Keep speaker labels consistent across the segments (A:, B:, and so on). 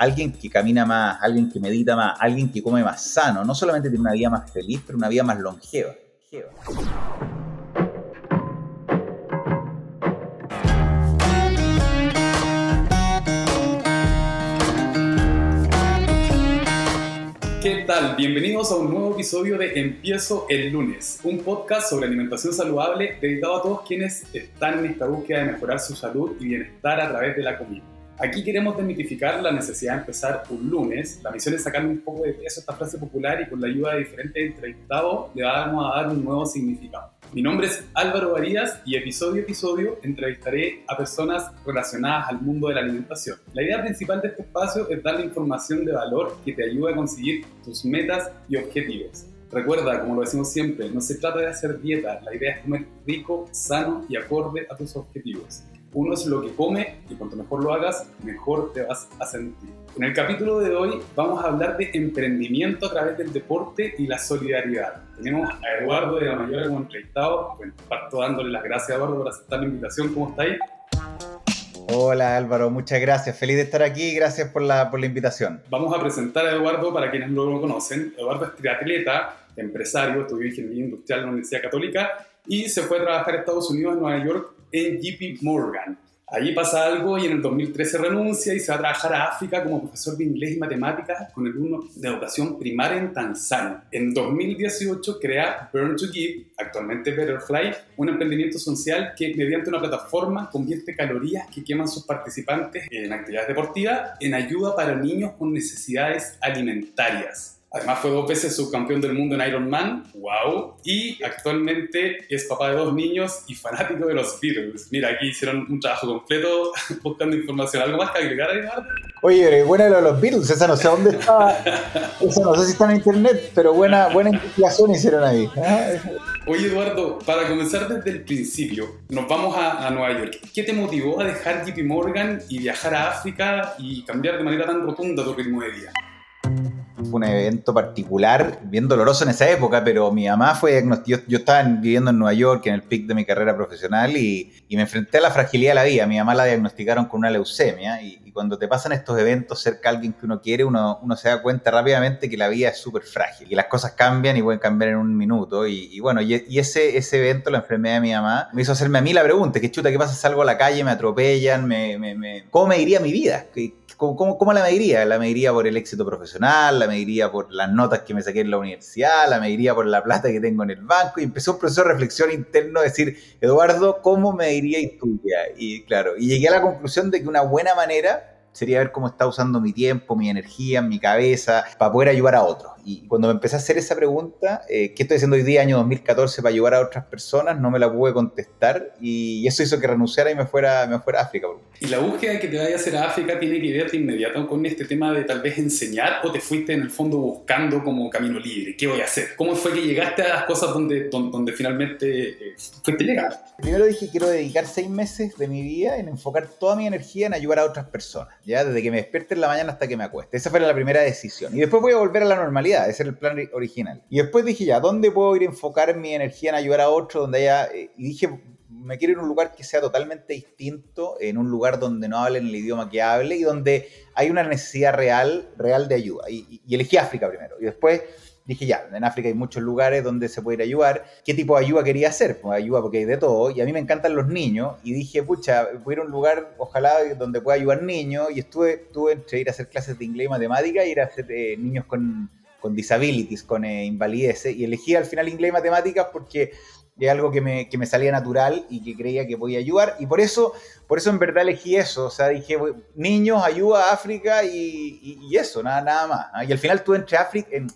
A: alguien que camina más, alguien que medita más, alguien que come más sano, no solamente tiene una vida más feliz, pero una vida más longeva.
B: ¿Qué tal? Bienvenidos a un nuevo episodio de Empiezo el lunes, un podcast sobre alimentación saludable dedicado a todos quienes están en esta búsqueda de mejorar su salud y bienestar a través de la comida. Aquí queremos desmitificar la necesidad de empezar un lunes. La misión es sacarle un poco de peso a esta frase popular y con la ayuda de diferentes entrevistados le vamos a dar un nuevo significado. Mi nombre es Álvaro Varías y episodio a episodio entrevistaré a personas relacionadas al mundo de la alimentación. La idea principal de este espacio es darle información de valor que te ayude a conseguir tus metas y objetivos. Recuerda, como lo decimos siempre, no se trata de hacer dieta, la idea es comer rico, sano y acorde a tus objetivos. Uno es lo que come y cuanto mejor lo hagas, mejor te vas a sentir. En el capítulo de hoy vamos a hablar de emprendimiento a través del deporte y la solidaridad. Tenemos a Eduardo de la Mayor como entrevistado. Bueno, parto dándole las gracias a Eduardo por aceptar la invitación. ¿Cómo estáis?
A: Hola Álvaro, muchas gracias. Feliz de estar aquí gracias por la, por la invitación.
B: Vamos a presentar a Eduardo para quienes no lo conocen. Eduardo es triatleta, empresario, estudió ingeniería industrial en la Universidad Católica y se fue a trabajar a Estados Unidos, en Nueva York, en JP Morgan. Allí pasa algo y en el 2013 renuncia y se va a trabajar a África como profesor de inglés y matemáticas con el uno de educación primaria en Tanzania. En 2018 crea Burn to Give, actualmente Betterfly, un emprendimiento social que mediante una plataforma convierte calorías que queman sus participantes en actividades deportivas en ayuda para niños con necesidades alimentarias. Además fue dos veces subcampeón del mundo en Ironman, wow, y actualmente es papá de dos niños y fanático de los Beatles. Mira, aquí hicieron un trabajo completo buscando información. ¿Algo más que agregar?
A: Oye, buena lo de los Beatles, esa no sé dónde está, esa no sé si está en internet, pero buena, buena investigación hicieron ahí. ¿eh?
B: Oye, Eduardo, para comenzar desde el principio, nos vamos a, a Nueva York. ¿Qué te motivó a dejar JP Morgan y viajar a África y cambiar de manera tan rotunda tu ritmo de vida?
A: Un evento particular, bien doloroso en esa época, pero mi mamá fue diagnosticada. Yo, estaba viviendo en Nueva York, en el pic de mi carrera profesional, y, y, me enfrenté a la fragilidad de la vida. Mi mamá la diagnosticaron con una leucemia, y, y cuando te pasan estos eventos cerca de alguien que uno quiere, uno, se da cuenta rápidamente que la vida es súper frágil, y las cosas cambian y pueden cambiar en un minuto. Y, bueno, y, ese, evento, la enfermedad de mi mamá, me hizo hacerme a mí la pregunta: ¿qué chuta, qué pasa? Salgo a la calle, me atropellan, me. ¿cómo me iría mi vida? ¿Qué, ¿Cómo, la mediría? La mediría por el éxito profesional, la mediría por las notas que me saqué en la universidad, la mediría por la plata que tengo en el banco. Y empezó un proceso de reflexión interno, decir, Eduardo, ¿cómo mediría tu vida? Y claro, y llegué a la conclusión de que una buena manera sería ver cómo está usando mi tiempo, mi energía, mi cabeza, para poder ayudar a otros. Y cuando me empecé a hacer esa pregunta, eh, ¿qué estoy haciendo hoy día, año 2014, para ayudar a otras personas? No me la pude contestar y eso hizo que renunciara y me fuera, me fuera a África.
B: ¿Y la búsqueda de que te vayas a hacer a África tiene que ver de inmediato con este tema de tal vez enseñar o te fuiste en el fondo buscando como camino libre? ¿Qué voy a hacer? ¿Cómo fue que llegaste a las cosas donde, donde, donde finalmente eh, fuiste legal?
A: Primero dije, quiero dedicar seis meses de mi vida en enfocar toda mi energía en ayudar a otras personas, ya desde que me despierte en la mañana hasta que me acueste. Esa fue la primera decisión. Y después voy a volver a la normalidad, ese era el plan original. Y después dije, ya, ¿dónde puedo ir a enfocar mi energía en ayudar a otros? Donde haya... Y dije, me quiero ir a un lugar que sea totalmente distinto, en un lugar donde no hablen el idioma que hable y donde hay una necesidad real, real de ayuda. Y elegí África primero. Y después dije, ya, en África hay muchos lugares donde se puede ir a ayudar. ¿Qué tipo de ayuda quería hacer? Pues ayuda porque hay de todo. Y a mí me encantan los niños. Y dije, pucha, voy a ir a un lugar, ojalá, donde pueda ayudar niños. Y estuve, estuve entre ir a hacer clases de inglés y matemática y ir a hacer eh, niños con, con disabilities, con eh, invalideces. Y elegí al final inglés y matemáticas porque es algo que me, que me, salía natural y que creía que podía ayudar. Y por eso, por eso en verdad elegí eso. O sea, dije, niños, ayuda a África y, y, eso, nada, nada más. Y al final estuve entre África, en,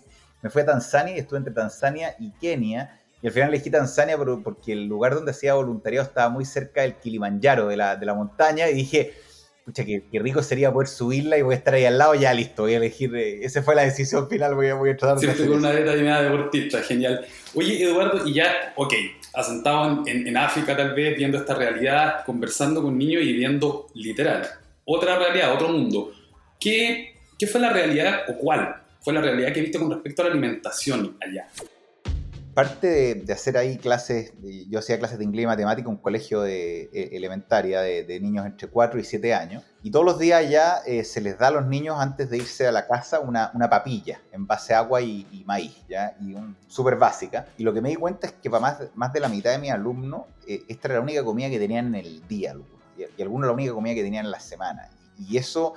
A: me fui a Tanzania y estuve entre Tanzania y Kenia. Y al final elegí Tanzania porque el lugar donde hacía voluntariado estaba muy cerca del Kilimanjaro, de la, de la montaña. Y dije, pucha, qué, qué, rico sería poder subirla y voy a estar ahí al lado, ya listo, voy a elegir, eh, esa fue la decisión final, voy a, voy a tratar
B: sí, de... Con una dieta deportista, genial. Oye, Eduardo, y ya, ok, asentado en, en, en, África tal vez, viendo esta realidad, conversando con niños y viendo literal, otra realidad, otro mundo. ¿Qué, qué fue la realidad o cuál fue la realidad que viste con respecto a la alimentación allá?
A: parte de, hacer ahí clases, yo hacía clases de inglés y matemática en un colegio de, e, elementaria de, niños entre 4 y 7 años, y todos los días ya eh, se les da a los niños antes de irse a la casa una, papilla en base a agua y, maíz, ¿ya? y súper básica. Y lo que me di cuenta es que para más, más de la mitad de mis alumnos, eh, esta era la única comida que tenían en el día, y, y algunos la única comida que tenían en la semana. Y eso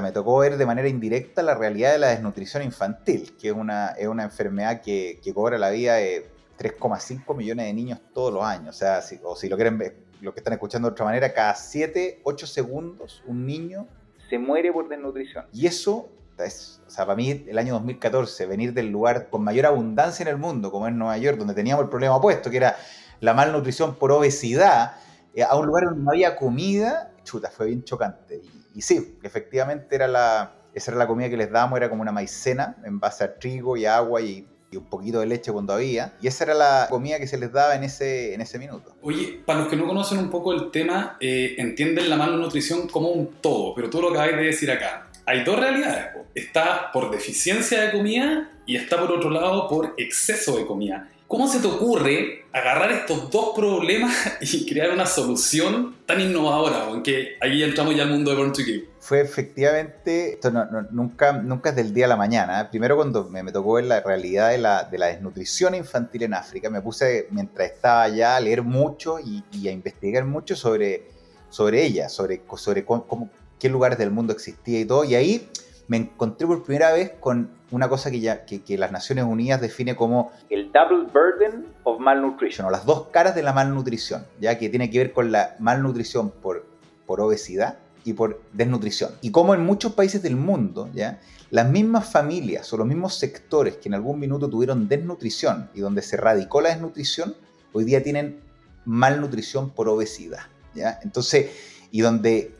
A: me tocó ver de manera indirecta la realidad de la desnutrición infantil, que es una, es una enfermedad que, cobra la vida de 3,5 millones de niños todos los años. O sea, si, o si lo quieren ver, lo que están escuchando de otra manera, cada 7, 8 segundos un niño se muere por desnutrición. Y eso es, o sea, para mí el año 2014, venir del lugar con mayor abundancia en el mundo, como es Nueva York, donde teníamos el problema opuesto, que era la malnutrición por obesidad, eh, a un lugar donde no había comida, chuta, fue bien chocante. Y, sí, efectivamente era la, esa era la comida que les dábamos, era como una maicena en base a trigo y agua y, un poquito de leche cuando había. Y esa era la comida que se les daba en ese, en ese minuto.
B: Oye, para los que no conocen un poco el tema, eh, entienden la malnutrición como un todo, pero tú lo acabáis de decir acá. Hay dos realidades. Está por deficiencia de comida y está por otro lado por exceso de comida. ¿Cómo se te ocurre agarrar estos dos problemas y crear una solución tan innovadora? Aunque ahí entramos ya al mundo de Born to Give.
A: Fue efectivamente, esto nunca, nunca es del día a la mañana. ¿eh? Primero cuando me, tocó ver la realidad de la, de la, desnutrición infantil en África, me puse, mientras estaba allá, a leer mucho y, a investigar mucho sobre, sobre ella, sobre, sobre cómo, qué lugares del mundo existía y todo. Y ahí me encontré por primera vez con una cosa que, ya, que, las Naciones Unidas define como el double burden of malnutrition, o las dos caras de la malnutrición, ya que tiene que ver con la malnutrición por, por obesidad y por desnutrición. Y como en muchos países del mundo, ya las mismas familias o los mismos sectores que en algún minuto tuvieron desnutrición y donde se radicó la desnutrición, hoy día tienen malnutrición por obesidad. ¿ya? Entonces, y donde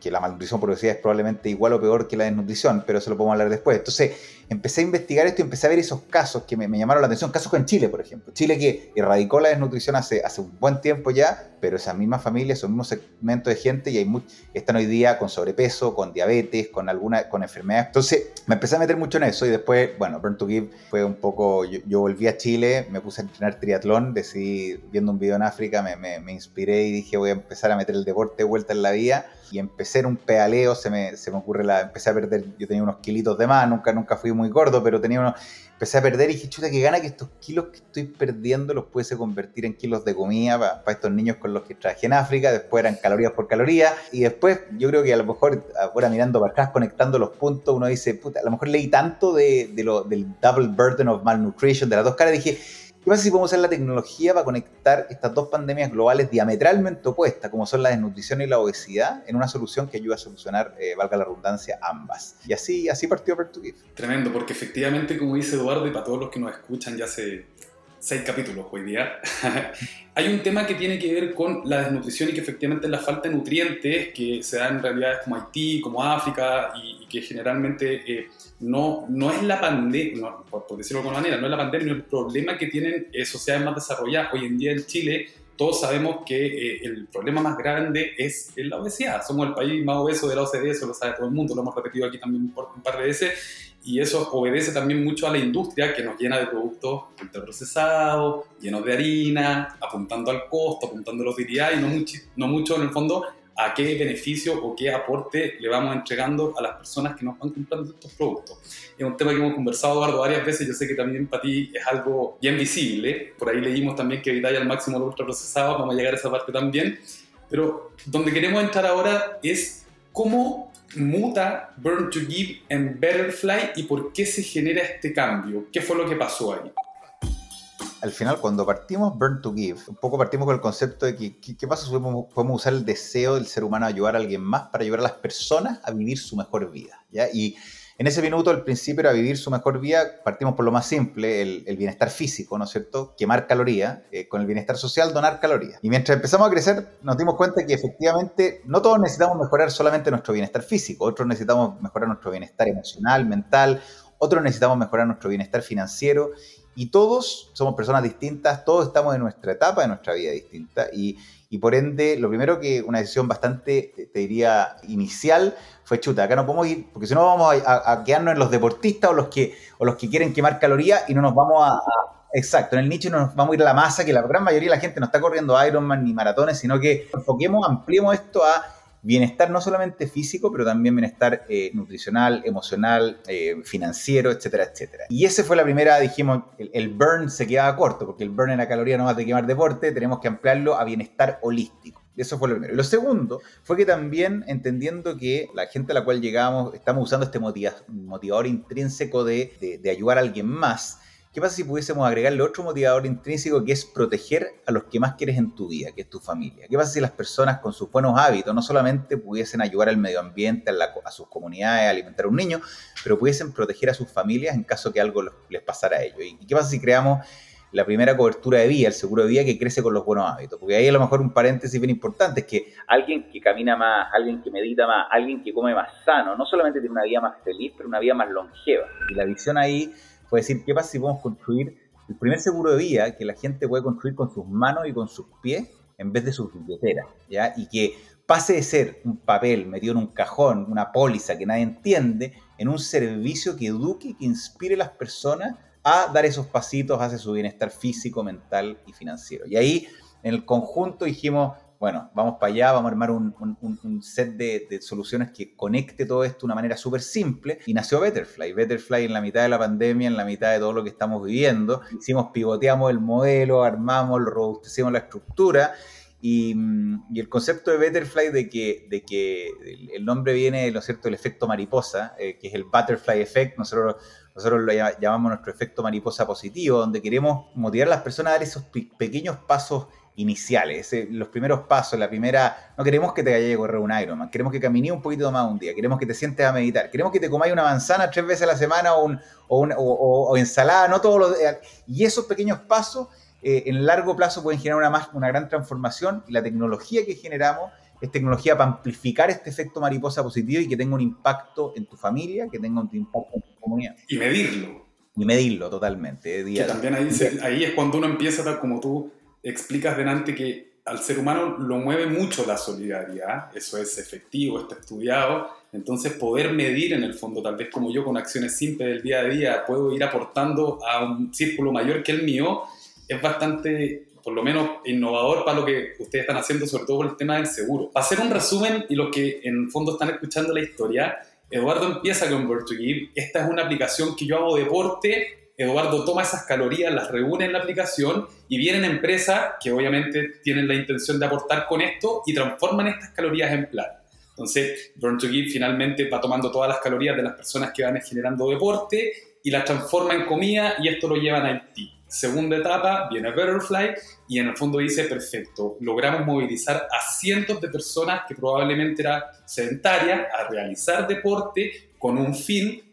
A: que la malnutrición por es probablemente igual o peor que la desnutrición, pero eso lo podemos hablar después. Entonces, empecé a investigar esto y empecé a ver esos casos que me, llamaron la atención, casos con Chile, por ejemplo. Chile que erradicó la desnutrición hace, hace un buen tiempo ya, pero esas mismas familias, esos mismos segmentos de gente y hay están hoy día con sobrepeso, con diabetes, con alguna con enfermedades. Entonces, me empecé a meter mucho en eso y después, bueno, Burn to Give fue un poco, yo, volví a Chile, me puse a entrenar triatlón, decidí, viendo un video en África, me, me, me inspiré y dije, voy a empezar a meter el deporte de vuelta en la vida y empecé en un pedaleo, se me, se me ocurre la, empecé a perder, yo tenía unos kilitos de más, nunca, nunca fui muy gordo, pero tenía unos, empecé a perder y dije, chuta, que gana que estos kilos que estoy perdiendo los pudiese convertir en kilos de comida para, estos niños con los que trabajé en África, después eran calorías por caloría, y después yo creo que a lo mejor, ahora mirando para atrás, conectando los puntos, uno dice, puta, a lo mejor leí tanto de, lo, del double burden of malnutrition, de las dos caras, dije, ¿Qué pasa si podemos usar la tecnología para conectar estas dos pandemias globales diametralmente opuestas, como son la desnutrición y la obesidad, en una solución que ayude a solucionar, eh, valga la redundancia, ambas? Y así, así partió Give.
B: Tremendo, porque efectivamente, como dice Eduardo, y para todos los que nos escuchan ya hace seis capítulos hoy día, hay un tema que tiene que ver con la desnutrición y que efectivamente es la falta de nutrientes que se da en realidades como Haití, como África, y, que generalmente... Eh, no, no es la pandemia, por, decirlo de alguna manera, no es la pandemia, el problema que tienen eh, sociedades más desarrolladas. Hoy en día en Chile todos sabemos que eh, el problema más grande es la obesidad. Somos el país más obeso de la OCDE, eso lo sabe todo el mundo, lo hemos repetido aquí también por un par de veces. Y eso obedece también mucho a la industria que nos llena de productos ultraprocesados, llenos de harina, apuntando al costo, apuntando a los utilidad y no mucho, no mucho en el fondo a qué beneficio o qué aporte le vamos entregando a las personas que nos van comprando estos productos. Es un tema que hemos conversado, Eduardo, varias veces. Yo sé que también para ti es algo bien visible. Por ahí leímos también que evitáis al máximo los ultraprocesados. Vamos a llegar a esa parte también. Pero donde queremos entrar ahora es cómo muta Burn to Give en Betterfly y por qué se genera este cambio. ¿Qué fue lo que pasó ahí?
A: Al final, cuando partimos Burn to Give, un poco partimos con el concepto de que, ¿qué, pasa si podemos, usar el deseo del ser humano a ayudar a alguien más para ayudar a las personas a vivir su mejor vida? Y en ese minuto, el principio era vivir su mejor vida, partimos por lo más simple, el, bienestar físico, ¿no es cierto? Quemar calorías, eh, con el bienestar social, donar calorías. Y mientras empezamos a crecer, nos dimos cuenta que efectivamente no todos necesitamos mejorar solamente nuestro bienestar físico, otros necesitamos mejorar nuestro bienestar emocional, mental, otros necesitamos mejorar nuestro bienestar financiero y todos somos personas distintas, todos estamos en nuestra etapa de nuestra vida distinta y, por ende lo primero que una decisión bastante, te diría, inicial fue chuta, acá no podemos ir, porque si no vamos a, quedarnos en los deportistas o los, que, o los que quieren quemar calorías y no nos vamos a, exacto, en el nicho nos vamos a ir a la masa, que la gran mayoría de la gente no está corriendo Ironman ni maratones, sino que enfoquemos, ampliemos esto a bienestar no solamente físico, pero también bienestar eh, nutricional, emocional, eh, financiero, etcétera, etcétera. Y ese fue la primera, dijimos, el, burn se quedaba corto, porque el burn en la caloría no va a quemar deporte, tenemos que ampliarlo a bienestar holístico. Eso fue lo primero. Lo segundo fue que también entendiendo que la gente a la cual llegamos, estamos usando este motivador intrínseco de, de ayudar a alguien más, ¿Qué pasa si pudiésemos agregarle otro motivador intrínseco que es proteger a los que más quieres en tu vida, que es tu familia? ¿Qué pasa si las personas con sus buenos hábitos no solamente pudiesen ayudar al medio ambiente, a, sus comunidades, a alimentar a un niño, pero pudiesen proteger a sus familias en caso que algo les pasara a ellos? ¿Y qué pasa si creamos la primera cobertura de vida, el seguro de vida que crece con los buenos hábitos? Porque ahí a lo mejor un paréntesis bien importante es que alguien que camina más, alguien que medita más, alguien que come más sano, no solamente tiene una vida más feliz, pero una vida más longeva. Y la visión ahí puede decir, ¿qué pasa si podemos construir el primer seguro de vida que la gente puede construir con sus manos y con sus pies en vez de sus billeteras? ¿ya? Y que pase de ser un papel metido en un cajón, una póliza que nadie entiende, en un servicio que eduque, que inspire a las personas a dar esos pasitos hacia su bienestar físico, mental y financiero. Y ahí, en el conjunto, dijimos, bueno, vamos para allá, vamos a armar un, set de, soluciones que conecte todo esto de una manera súper simple. Y nació Betterfly. Betterfly en la mitad de la pandemia, en la mitad de todo lo que estamos viviendo. Hicimos, pivoteamos el modelo, armamos, robustecimos la estructura. Y, el concepto de Betterfly de que, de que el nombre viene, lo cierto, del efecto mariposa, eh, que es el Butterfly Effect. Nosotros, nosotros lo llamamos nuestro efecto mariposa positivo, donde queremos motivar a las personas a dar esos pequeños pasos iniciales, los primeros pasos, la primera, no queremos que te vayas a correr un Ironman, queremos que camines un poquito más un día, queremos que te sientes a meditar, queremos que te comáis una manzana tres veces a la semana o, o, ensalada, no todos los días. Y esos pequeños pasos eh, en largo plazo pueden generar una, más, una gran transformación y la tecnología que generamos es tecnología para amplificar este efecto mariposa positivo y que tenga un impacto en tu familia, que tenga un impacto en tu comunidad.
B: Y medirlo.
A: Y medirlo totalmente.
B: que también ahí, ahí es cuando uno empieza, tal como tú explicas delante que al ser humano lo mueve mucho la solidaridad, eso es efectivo, está estudiado, entonces poder medir en el fondo, tal vez como yo con acciones simples del día a día puedo ir aportando a un círculo mayor que el mío, es bastante, por lo menos, innovador para lo que ustedes están haciendo, sobre todo con el tema del seguro. Para hacer un resumen y los que en el fondo están escuchando la historia, Eduardo empieza con Give. Esta es una aplicación que yo hago deporte Eduardo toma esas calorías, las reúne en la aplicación y vienen empresas que obviamente tienen la intención de aportar con esto y transforman estas calorías en plata. Entonces, Burn to Give finalmente va tomando todas las calorías de las personas que van generando deporte y las transforma en comida y esto lo llevan a Haití. Segunda etapa, viene Butterfly y en el fondo dice, perfecto, logramos movilizar a cientos de personas que probablemente eran sedentarias a realizar deporte con un fin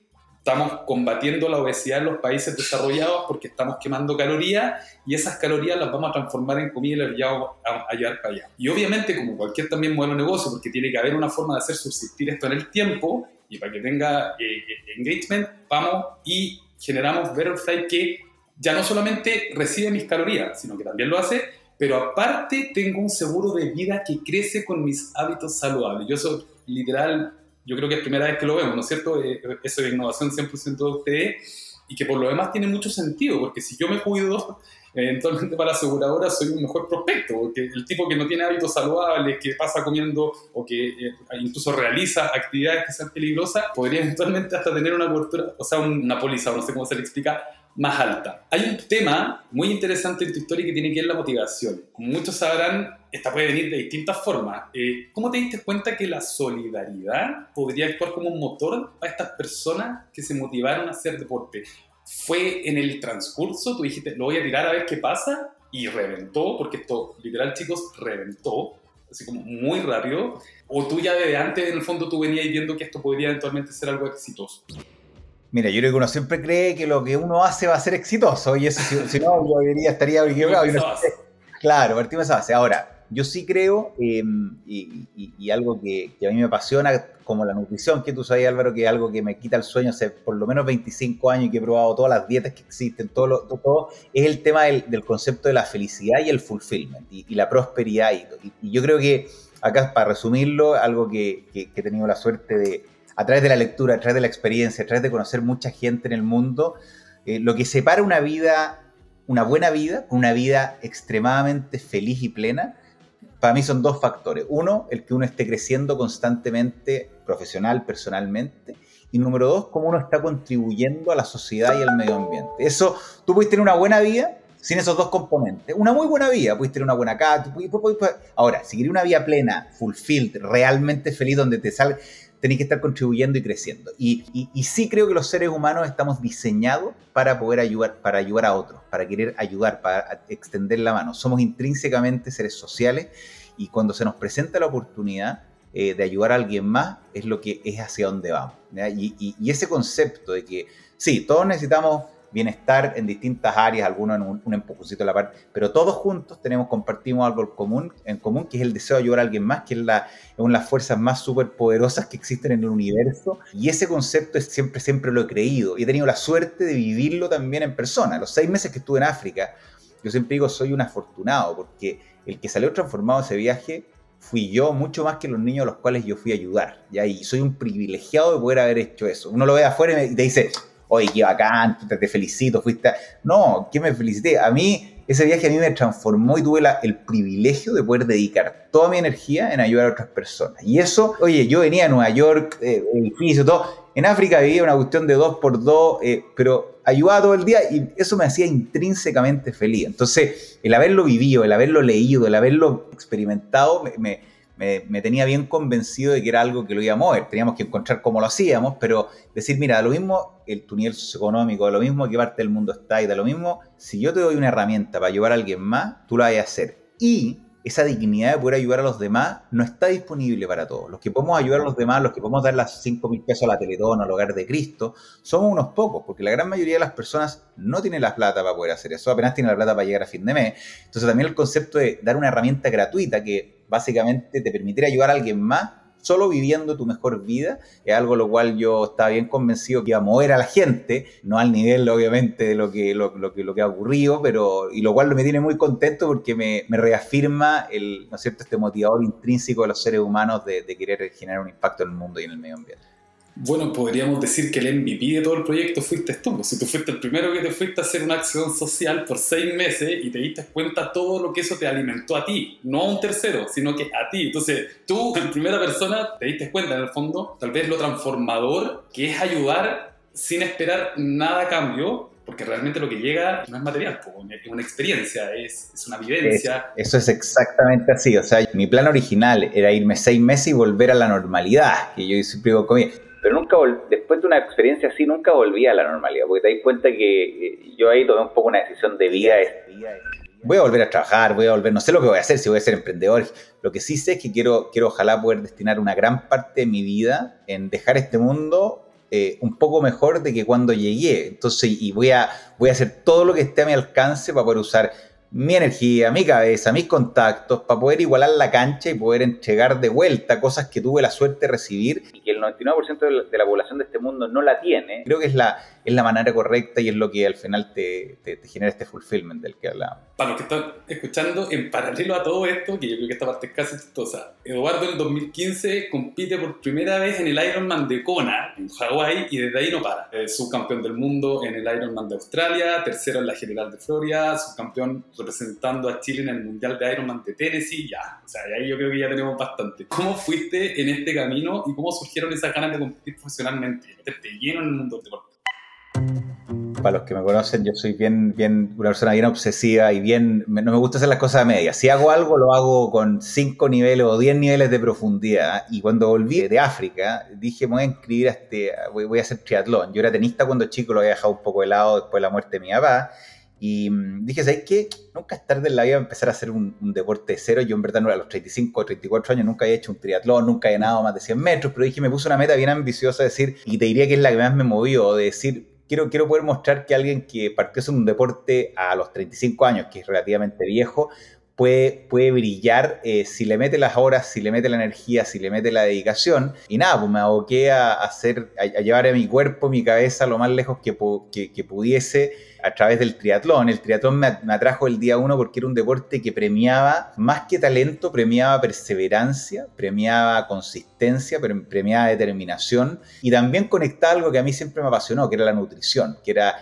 B: estamos combatiendo la obesidad en los países desarrollados porque estamos quemando calorías y esas calorías las vamos a transformar en comida y las vamos a, llevar para allá. Y obviamente, como cualquier también modelo de negocio, porque tiene que haber una forma de hacer subsistir esto en el tiempo y para que tenga eh, eh, engagement, vamos y generamos Betterfly que ya no solamente recibe mis calorías, sino que también lo hace, pero aparte tengo un seguro de vida que crece con mis hábitos saludables. Yo soy literal yo creo que es primera vez que lo vemos, ¿no es cierto? Eh, eso es innovación 100% de ustedes y que por lo demás tiene mucho sentido, porque si yo me cuido, eventualmente para aseguradora soy un mejor prospecto, porque el tipo que no tiene hábitos saludables, que pasa comiendo o que eh, incluso realiza actividades que sean peligrosas, podría eventualmente hasta tener una cobertura, o sea, una póliza, no sé cómo se le explica, más alta. Hay un tema muy interesante en tu historia que tiene que ver la motivación. Como muchos sabrán, esta puede venir de distintas formas. Eh, ¿Cómo te diste cuenta que la solidaridad podría actuar como un motor para estas personas que se motivaron a hacer deporte? ¿Fue en el transcurso? Tú dijiste, lo voy a tirar a ver qué pasa y reventó, porque esto, literal, chicos, reventó, así como muy rápido. ¿O tú ya desde antes, en el fondo, tú venías viendo que esto podría eventualmente ser algo exitoso?
A: Mira, yo creo que uno siempre cree que lo que uno hace va a ser exitoso, y eso, si, no, yo diría, estaría equivocado. claro, partimos esa base. Ahora, yo sí creo, em, y, algo que, a mí me apasiona, como la nutrición, que tú sabes, Álvaro, que es algo que me quita el sueño hace por lo menos 25 años y que he probado todas las dietas que existen, todo, lo, todo, es el tema del, concepto de la felicidad y el fulfillment, y, la prosperidad. Y, yo creo que acá, para resumirlo, algo que he tenido la suerte de a través de la lectura, a través de la experiencia, a través de conocer mucha gente en el mundo, eh, lo que separa una vida una buena vida, una vida extremadamente feliz y plena, para mí son dos factores. Uno, el que uno esté creciendo constantemente, profesional, personalmente. Y número dos, cómo uno está contribuyendo a la sociedad y al medio ambiente. Eso, tú puedes tener una buena vida sin esos dos componentes. Una muy buena vida, puedes tener una buena casa. Ahora, si quieres una vida plena, fulfilled, realmente feliz, donde te sale, tenés que estar contribuyendo y creciendo. Y, y, sí creo que los seres humanos estamos diseñados para poder ayudar, para ayudar a otros, para querer ayudar, para extender la mano. Somos intrínsecamente seres sociales y cuando se nos presenta la oportunidad eh, de ayudar a alguien más, es lo que es hacia dónde vamos. Y, y, ese concepto de que, sí, todos necesitamos bienestar en distintas áreas, algunos en un, un empujoncito a la parte, pero todos juntos tenemos, compartimos algo común, en común, que es el deseo de ayudar a alguien más, que es, la, una de las fuerzas más superpoderosas que existen en el universo. Y ese concepto es siempre, siempre lo he creído y he tenido la suerte de vivirlo también en persona. Los seis meses que estuve en África, yo siempre digo, soy un afortunado, porque el que salió transformado ese viaje fui yo mucho más que los niños a los cuales yo fui a ayudar. ¿ya? Y soy un privilegiado de poder haber hecho eso. Uno lo ve afuera y te dice, oye, qué bacán, te, felicito, fuiste... No, ¿qué me felicité? A mí, ese viaje a mí me transformó y tuve el privilegio de poder dedicar toda mi energía en ayudar a otras personas. Y eso, oye, yo venía a Nueva York, eh, edificio, todo. En África vivía una cuestión de dos por dos, eh, pero ayudaba todo el día y eso me hacía intrínsecamente feliz. Entonces, el haberlo vivido, el haberlo leído, el haberlo experimentado, me me, tenía bien convencido de que era algo que lo iba a mover. Teníamos que encontrar cómo lo hacíamos, pero decir, mira, lo mismo el, tu nivel socioeconómico, lo mismo que parte del mundo está y da lo mismo, si yo te doy una herramienta para ayudar a alguien más, tú la vas a hacer. Y esa dignidad de poder ayudar a los demás no está disponible para todos. Los que podemos ayudar a los demás, los que podemos dar las 5 mil pesos a la Teletón, al hogar de Cristo, somos unos pocos, porque la gran mayoría de las personas no tienen la plata para poder hacer eso, apenas tienen la plata para llegar a fin de mes. Entonces también el concepto de dar una herramienta gratuita que básicamente te permitiera ayudar a alguien más solo viviendo tu mejor vida, es algo lo cual yo estaba bien convencido que iba a mover a la gente, no al nivel obviamente de lo que, lo, que, lo que ha ocurrido, pero y lo cual me tiene muy contento porque me, reafirma el, ¿no es cierto? este motivador intrínseco de los seres humanos de querer generar un impacto en el mundo y en el medio ambiente.
B: Bueno, podríamos decir que el MVP de todo el proyecto fuiste tú. Pues, si tú fuiste el primero que te fuiste a hacer una acción social por seis meses y te diste cuenta todo lo que eso te alimentó a ti, no a un tercero, sino que a ti. Entonces, tú en primera persona te diste cuenta, en el fondo, tal vez lo transformador que es ayudar sin esperar nada a cambio, porque realmente lo que llega no es material, es una experiencia, es, es una vivencia.
A: eso es exactamente así. O sea, mi plan original era irme seis meses y volver a la normalidad, que yo siempre digo, pero nunca después de una experiencia así nunca volví a la normalidad, porque te das cuenta que eh, yo ahí tomé un poco una decisión de vida. Voy a volver a trabajar, voy a volver, no sé lo que voy a hacer, si voy a ser emprendedor. Lo que sí sé es que quiero, quiero ojalá poder destinar una gran parte de mi vida en dejar este mundo eh, un poco mejor de que cuando llegué. Entonces, y voy a, voy a hacer todo lo que esté a mi alcance para poder usar mi energía, mi cabeza, mis contactos, para poder igualar la cancha y poder entregar de vuelta cosas que tuve la suerte de recibir y que el 99% de la, población de este mundo no la tiene. Creo que es la, es la manera correcta y es lo que al final te, te, genera este fulfillment del que hablaba.
B: Para los que están escuchando, en paralelo a todo esto, que yo creo que esta parte es casi chistosa, Eduardo en 2015 compite por primera vez en el Ironman de Kona, en Hawái, y desde ahí no para. Es subcampeón del mundo en el Ironman de Australia, tercero en la General de Florida, subcampeón representando a Chile en el Mundial de Ironman de Tennessee, ya. O sea, ahí yo creo que ya tenemos bastante. ¿Cómo fuiste en este camino y cómo surgieron esas ganas de competir profesionalmente, meterte lleno en el mundo deporte?
A: Para los que me conocen, yo soy bien, bien, una persona bien obsesiva y bien, no me gusta hacer las cosas a medias. Si hago algo, lo hago con 5 niveles o 10 niveles de profundidad. Y cuando volví de África, dije, voy a inscribir a este, voy, a hacer triatlón. Yo era tenista cuando chico, lo había dejado un poco de lado después de la muerte de mi papá. Y mm, dije, ¿sabes qué? Nunca es tarde en la vida empezar a hacer un, deporte de cero. Yo en verdad no, a los 35 o 34 años nunca había hecho un triatlón, nunca había nadado más de 100 metros, pero dije, me puse una meta bien ambiciosa de decir, y te diría que es la que más me movió, de decir, quiero, quiero poder mostrar que alguien que partió en un deporte a los 35 años, que es relativamente viejo, Puede, puede, brillar eh, si le mete las horas, si le mete la energía, si le mete la dedicación. Y nada, pues me aboqué a, hacer, a, llevar a mi cuerpo, mi cabeza lo más lejos que, que, que pudiese a través del triatlón. El triatlón me, atrajo el día uno porque era un deporte que premiaba, más que talento, premiaba perseverancia, premiaba consistencia, premiaba determinación y también conectaba algo que a mí siempre me apasionó, que era la nutrición, que era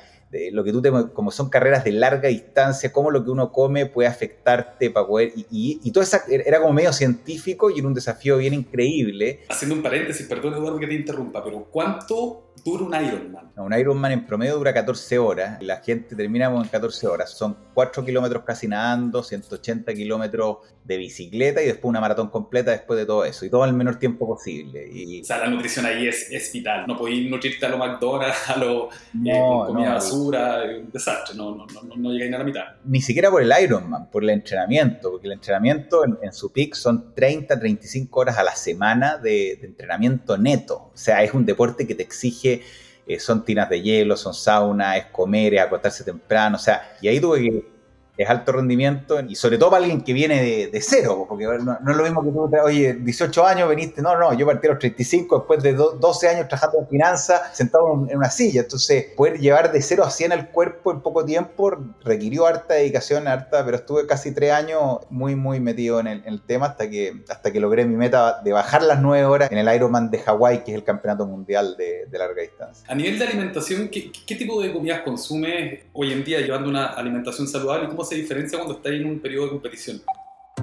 A: lo que tú te, como son carreras de larga distancia, cómo lo que uno come puede afectarte para poder, y, y, todo eso era como medio científico y era un desafío bien increíble.
B: Haciendo un paréntesis, perdón Eduardo que te interrumpa, pero ¿cuánto dura un Ironman?
A: Un Ironman en promedio dura 14 horas, la gente termina en 14 horas, son 4 kilómetros casi nadando, 180 kilómetros de bicicleta y después una maratón completa después de todo eso, y todo en el menor tiempo posible. Y...
B: O sea, la nutrición ahí es, es vital, no podéis nutrirte a lo McDonald's, a lo eh, comida basura, un desastre, no, no, no, no llegáis a la mitad.
A: Ni siquiera por el Ironman, por el entrenamiento, porque el entrenamiento en, su peak son 30, 35 horas a la semana de, de entrenamiento neto, o sea, es un deporte que te exige eh, son tinas de hielo, son sauna, es comer, es acostarse temprano, o sea, y ahí tuve que es alto rendimiento y sobre todo para alguien que viene de, cero, porque no, es lo mismo que tú, oye, 18 años veniste, no, no, yo partí a los 35 después de 12 años trabajando en finanzas, sentado en una silla, entonces poder llevar de cero a 100 el cuerpo en poco tiempo requirió harta dedicación, harta, pero estuve casi tres años muy, muy metido en el, tema hasta que, hasta que logré mi meta de bajar las 9 horas en el Ironman de Hawái, que es el campeonato mundial de, larga distancia.
B: A nivel de alimentación, ¿qué, ¿qué, tipo de comidas consumes hoy en día llevando una alimentación saludable? ¿Cómo se diferencia cuando estáis en un periodo de competición?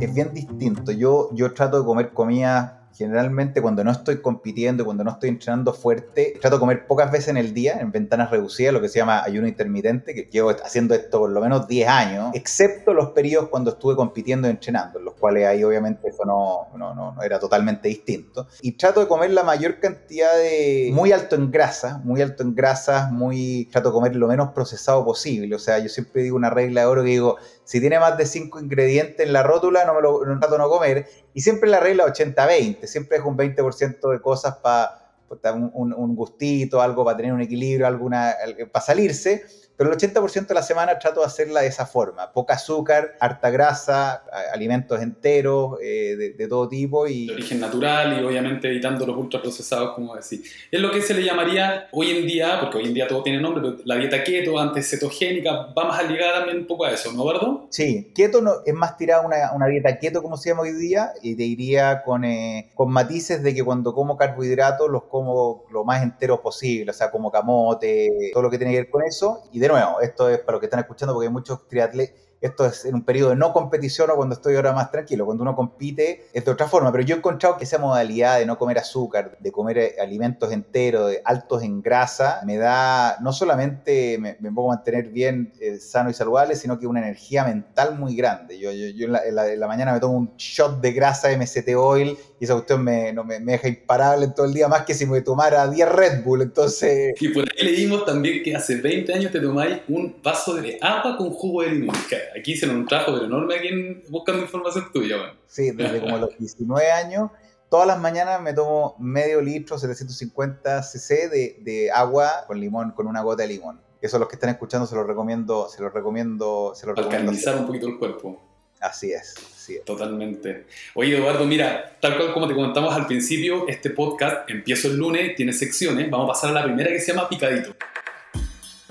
A: Es bien distinto. Yo, yo trato de comer comida generalmente cuando no estoy compitiendo, cuando no estoy entrenando fuerte, trato de comer pocas veces en el día, en ventanas reducidas, lo que se llama ayuno intermitente, que llevo haciendo esto por lo menos 10 años, excepto los periodos cuando estuve compitiendo y entrenando, cuales ahí obviamente eso no, no, no, era totalmente distinto. Y trato de comer la mayor cantidad de... muy alto en grasa, muy alto en grasas, muy... trato de comer lo menos procesado posible. O sea, yo siempre digo una regla de oro que digo, si tiene más de 5 ingredientes en la rótula, no me lo no trato no comer. Y siempre la regla 80-20, siempre es un 20% de cosas para un, un, gustito, algo para tener un equilibrio, alguna para salirse pero el 80% de la semana trato de hacerla de esa forma. Poca azúcar, harta grasa, alimentos enteros eh, de, todo tipo. Y...
B: De origen natural y obviamente evitando los ultraprocesados, como decir. Es lo que se le llamaría hoy en día, porque hoy en día todo tiene nombre, pero la dieta keto, antes cetogénica, va más ligada también un poco a eso, ¿no, Eduardo?
A: Sí, keto no, es más tirada una, una dieta keto, como se llama hoy día, y te iría con, eh, con matices de que cuando como carbohidratos los como lo más entero posible, o sea, como camote, todo lo que tiene que ver con eso, y de nuevo, esto es para los que están escuchando porque hay muchos triatletas esto es en un periodo de no competición o cuando estoy ahora más tranquilo. Cuando uno compite es de otra forma. Pero yo he encontrado que esa modalidad de no comer azúcar, de comer eh, alimentos enteros, de altos en grasa, me da, no solamente me, me puedo mantener bien eh, sano y saludable, sino que una energía mental muy grande. Yo, yo, yo en, la, mañana me tomo un shot de grasa MCT Oil y esa cuestión me, no, me, deja imparable todo el día, más que si me tomara 10 Red Bull. Entonces...
B: Y por ahí leímos también que hace 20 años te tomáis un vaso de agua con jugo de limón aquí hicieron un trabajo pero enorme aquí buscando información tuya, bueno.
A: Sí, desde como los 19 años, todas las mañanas me tomo medio litro, 750 cc de, de, agua con limón, con una gota de limón. Eso los que están escuchando se los recomiendo, se los recomiendo, se los
B: Alcanizar un poquito el cuerpo.
A: Así es, así es.
B: Totalmente. Oye, Eduardo, mira, tal cual como te comentamos al principio, este podcast empiezo el lunes, tiene secciones. Vamos a pasar a la primera que se llama Picadito.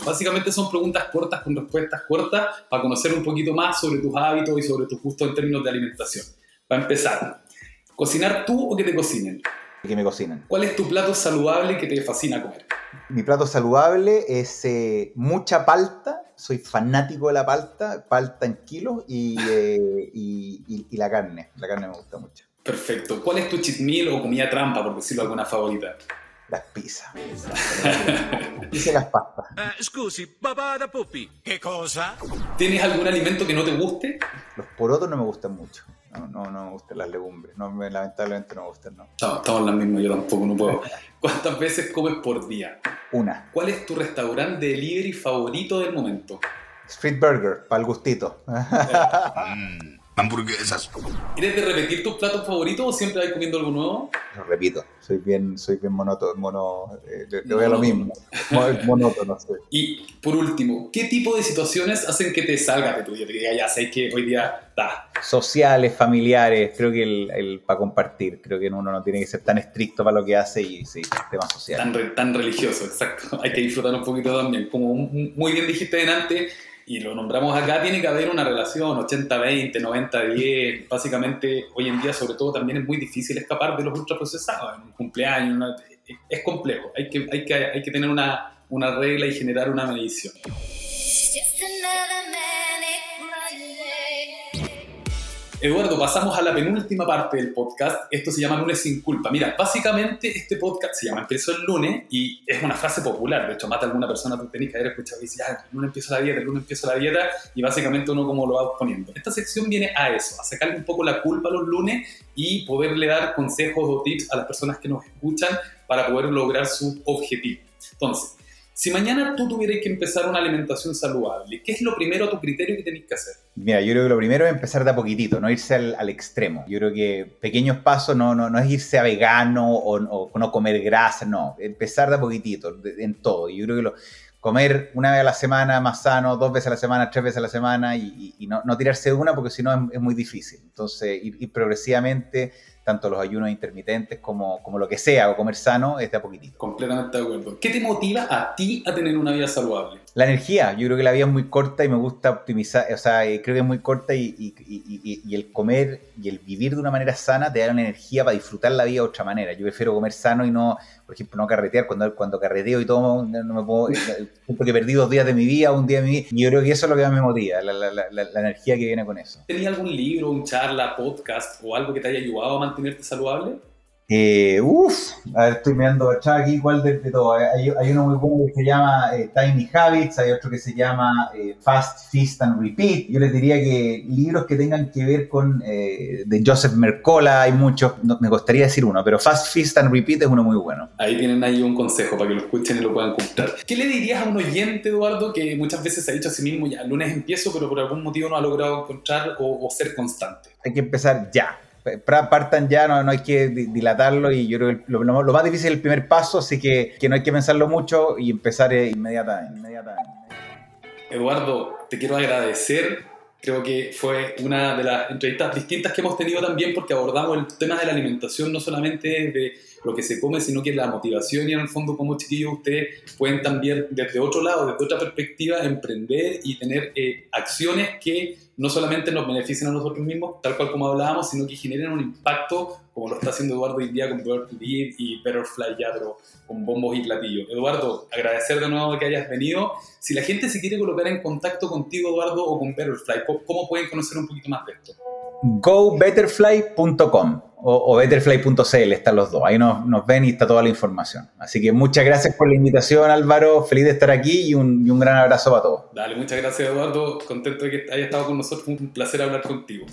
B: Básicamente son preguntas cortas con respuestas cortas para conocer un poquito más sobre tus hábitos y sobre tus gustos en términos de alimentación. Para empezar, ¿cocinar tú o que te cocinen?
A: Que me cocinen.
B: ¿Cuál es tu plato saludable que te fascina comer?
A: Mi plato saludable es eh, mucha palta. Soy fanático de la palta, palta en kilos y, eh, y, y, la carne. La carne me gusta mucho.
B: Perfecto. ¿Cuál es tu cheat meal o comida trampa, por decirlo alguna favorita?
A: Las pizzas. Hice las pastas.
C: Uh, scusi, papà da pupi. ¿Qué cosa?
B: ¿Tienes algún alimento que no te guste?
A: Los porotos no me gustan mucho. No, no, no me gustan las legumbres. No, lamentablemente no me gustan, no.
B: Estamos en la misma, yo tampoco, no puedo. ¿Cuántas veces comes por día?
A: Una.
B: ¿Cuál es tu restaurante delivery favorito del momento?
A: Street Burger, para el gustito.
C: mm hamburguesas.
B: ¿Quieres de repetir tus platos favoritos o siempre vas comiendo algo nuevo?
A: Lo repito, soy bien, soy bien monótono, mono, eh, le, voy a lo mismo. monótono, sí.
B: Y por último, ¿qué tipo de situaciones hacen que te salgas de tu día? Te diga, ya sé que hoy día está.
A: Sociales, familiares, creo que el, el para compartir, creo que uno no tiene que ser tan estricto para lo que hace y sí, tema social.
B: Tan, tan religioso, exacto. Hay que disfrutar un poquito también. Como muy bien dijiste delante, y lo nombramos acá, tiene que haber una relación 80-20, 90-10. Básicamente, hoy en día, sobre todo, también es muy difícil escapar de los ultraprocesados. En un cumpleaños, es complejo. Hay que, hay que, hay que tener una, una regla y generar una medición. Eduardo, pasamos a la penúltima parte del podcast. Esto se llama Lunes sin culpa. Mira, básicamente este podcast se llama Empiezo el lunes y es una frase popular. De hecho, mata a alguna persona, tú tenés que haber escuchado y dice, ya, el lunes empiezo la dieta, el lunes empiezo la dieta y básicamente uno como lo va poniendo. Esta sección viene a eso, a sacarle un poco la culpa a los lunes y poderle dar consejos o tips a las personas que nos escuchan para poder lograr su objetivo. Entonces, si mañana tú tuvieras que empezar una alimentación saludable, ¿qué es lo primero a tu criterio que tenés que hacer?
A: Mira, yo creo que lo primero es empezar de a poquitito, no irse al, extremo. Yo creo que pequeños pasos no, no, no es irse a vegano o, no comer grasa, no. Empezar de a poquitito, en todo. Yo creo que lo, comer una vez a la semana más sano, dos veces a la semana, tres veces a la semana y, no, no, tirarse una porque si no es, muy difícil. Entonces, ir progresivamente tanto los ayunos intermitentes como, como lo que sea, o comer sano, es de a poquitito.
B: Completamente de acuerdo. ¿Qué te motiva a ti a tener una vida saludable?
A: La energía. Yo creo que la vida es muy corta y me gusta optimizar, o sea, eh, creo que es muy corta y, y, y, el comer y el vivir de una manera sana te da una energía para disfrutar la vida de otra manera. Yo prefiero comer sano y no, por ejemplo, no carretear. Cuando, cuando carreteo y todo, no me puedo, porque perdí dos días de mi vida, un día de mi vida. Y yo creo que eso es lo que más me motiva, la, la, la, la energía que viene con eso.
B: ¿Tenías algún libro, un charla, podcast o algo que te haya ayudado a mantenerte saludable?
A: Eh, uf, a ver, estoy mirando aquí igual de, todo. Hay, hay, uno muy bueno que se llama eh, Tiny Habits, hay otro que se llama eh, Fast, Feast and Repeat. Yo les diría que libros que tengan que ver con eh, de Joseph Mercola, hay muchos, me gustaría decir uno, pero Fast, Feast and Repeat es uno muy bueno.
B: Ahí tienen ahí un consejo para que lo escuchen y lo puedan comprar. ¿Qué le dirías a un oyente, Eduardo, que muchas veces se ha dicho a sí mismo, ya, el lunes empiezo, pero por algún motivo no ha logrado encontrar o ser constante?
A: Hay que empezar ya partan ya, no, no hay que dilatarlo y yo creo que lo, más difícil es el primer paso, así que, que no hay que pensarlo mucho y empezar inmediatamente, inmediatamente.
B: Eduardo, te quiero agradecer. Creo que fue una de las entrevistas distintas que hemos tenido también porque abordamos el tema de la alimentación no solamente de lo que se come, sino que la motivación y en el fondo como chiquillos ustedes pueden también desde otro lado, desde otra perspectiva, emprender y tener eh, acciones que no solamente nos beneficien a nosotros mismos, tal cual como hablábamos, sino que generen un impacto como lo está haciendo Eduardo hoy día con Bird Lead y Betterfly ya, pero con bombos y platillos. Eduardo, agradecer de nuevo que hayas venido. Si la gente se quiere colocar en contacto contigo, Eduardo, o con Betterfly, ¿cómo pueden conocer un poquito más de esto?
A: GoBetterfly.com o, betterfly.cl, están los dos. Ahí nos, nos, ven y está toda la información. Así que muchas gracias por la invitación, Álvaro. Feliz de estar aquí y un, y un gran abrazo para todos.
B: Dale, muchas gracias, Eduardo. Contento de que hayas estado con nosotros. un placer hablar contigo.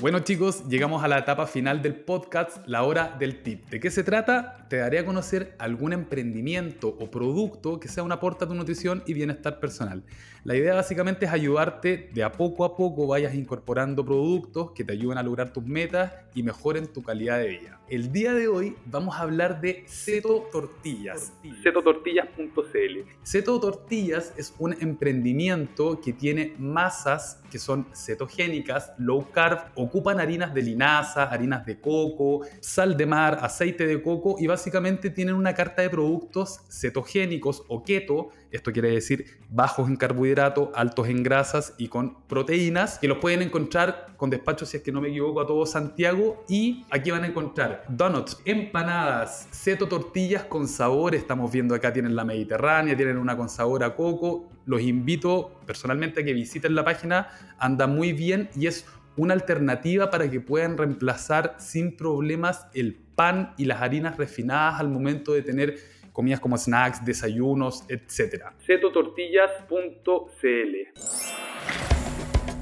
B: Bueno chicos, llegamos a la etapa final del podcast, la hora del tip. ¿De qué se trata? Te daré a conocer algún emprendimiento o producto que sea un aporte a tu nutrición y bienestar personal. La idea básicamente es ayudarte de a poco a poco vayas incorporando productos que te ayuden a lograr tus metas y mejoren tu calidad de vida. El día de hoy vamos a hablar de Ceto Tortillas. Cetotortillas.cl. Ceto Tortillas es un emprendimiento que tiene masas que son cetogénicas, low carb, ocupan harinas de linaza, harinas de coco, sal de mar, aceite de coco y básicamente tienen una carta de productos cetogénicos o keto, esto quiere decir bajos en carbohidratos, altos en grasas y con proteínas, que los pueden encontrar con despacho, si es que no me equivoco, a todo Santiago. Y aquí van a encontrar donuts, empanadas, ceto tortillas con sabor. Estamos viendo acá tienen la mediterránea, tienen una con sabor a coco. Los invito personalmente a que visiten la página, anda muy bien y es una alternativa para que puedan reemplazar sin problemas el pan y las harinas refinadas al momento de tener comidas como snacks, desayunos, etc. cetotortillas.cl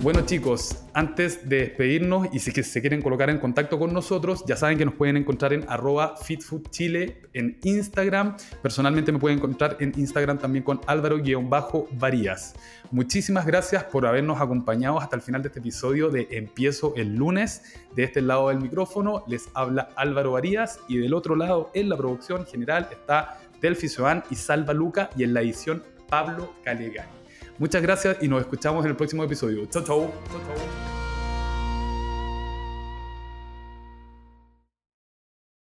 B: bueno chicos, antes de despedirnos y si se quieren colocar en contacto con nosotros, ya saben que nos pueden encontrar en arroba fitfoodchile en Instagram. Personalmente me pueden encontrar en Instagram también con álvaro-varías. Muchísimas gracias por habernos acompañado hasta el final de este episodio de Empiezo el lunes. De este lado del micrófono les habla Álvaro Varías y del otro lado en la producción general está Delphi Joan y Salva Luca y en la edición Pablo Calegani. Muchas gracias y nos escuchamos en el próximo episodio. Chau, chau. chau, chau.